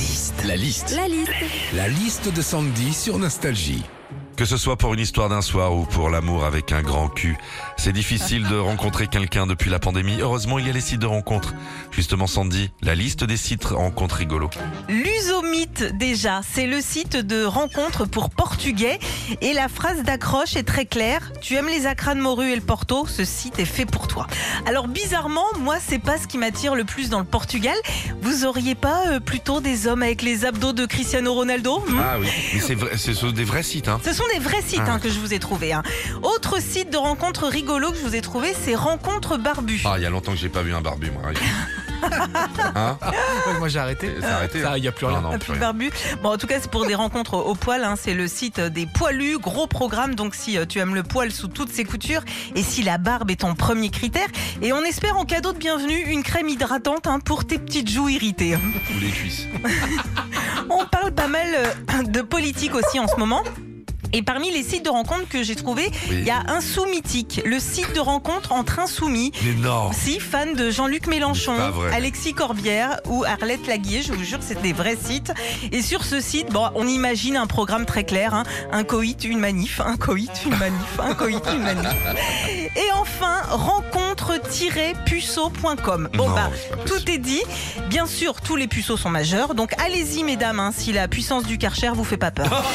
liste. La liste. La liste. La liste de Sandy sur Nostalgie. Que ce soit pour une histoire d'un soir ou pour l'amour avec un grand cul, c'est difficile de rencontrer quelqu'un depuis la pandémie. Heureusement, il y a les sites de rencontres. Justement, Sandy, la liste des sites rencontres rigolos. L'Usomite déjà, c'est le site de rencontre pour portugais et la phrase d'accroche est très claire. Tu aimes les acras de morue et le porto, ce site est fait pour toi. Alors bizarrement, moi c'est pas ce qui m'attire le plus dans le Portugal. Vous auriez pas euh, plutôt des hommes avec les abdos de Cristiano Ronaldo hmm? Ah oui, mais c'est vrai, c'est sur des vrais sites, hein. Ce sont des vrais sites Ah. hein, que je vous ai trouvés. hein. Autre site de rencontre rigolo que je vous ai trouvé, c'est Rencontre Barbu. Ah, il y a longtemps que j'ai pas vu un barbu, moi. Hein Ouais, moi j'ai arrêté. C'est arrêté. Ça, hein il y a plus Non, rien. non, Ah, plus plus rien. barbu. Bon, en tout cas, c'est pour des rencontres au poil. hein. C'est le site des poilus, gros programme. Donc, si euh, tu aimes le poil sous toutes ses coutures et si la barbe est ton premier critère, et on espère en cadeau de bienvenue une crème hydratante hein, pour tes petites joues irritées. Ou les cuisses. On parle pas mal euh, de politique aussi en ce moment. Et parmi les sites de rencontres que j'ai trouvés, Oui. il y a Insoumitique, le site de rencontre entre insoumis. Mais non. Si, fan de Jean-Luc Mélenchon. Alexis Corbière ou Arlette Laguier, je vous jure, c'est des vrais sites. Et sur ce site, bon, on imagine un programme très clair, hein. un coït, une manif, un coït, une manif, un coït, une manif. Et enfin, rencontre-puceau.com. Bon Non, bah, tout est dit. Bien sûr, tous les puceaux sont majeurs, donc allez-y mesdames, hein, si la puissance du Karcher vous fait pas peur.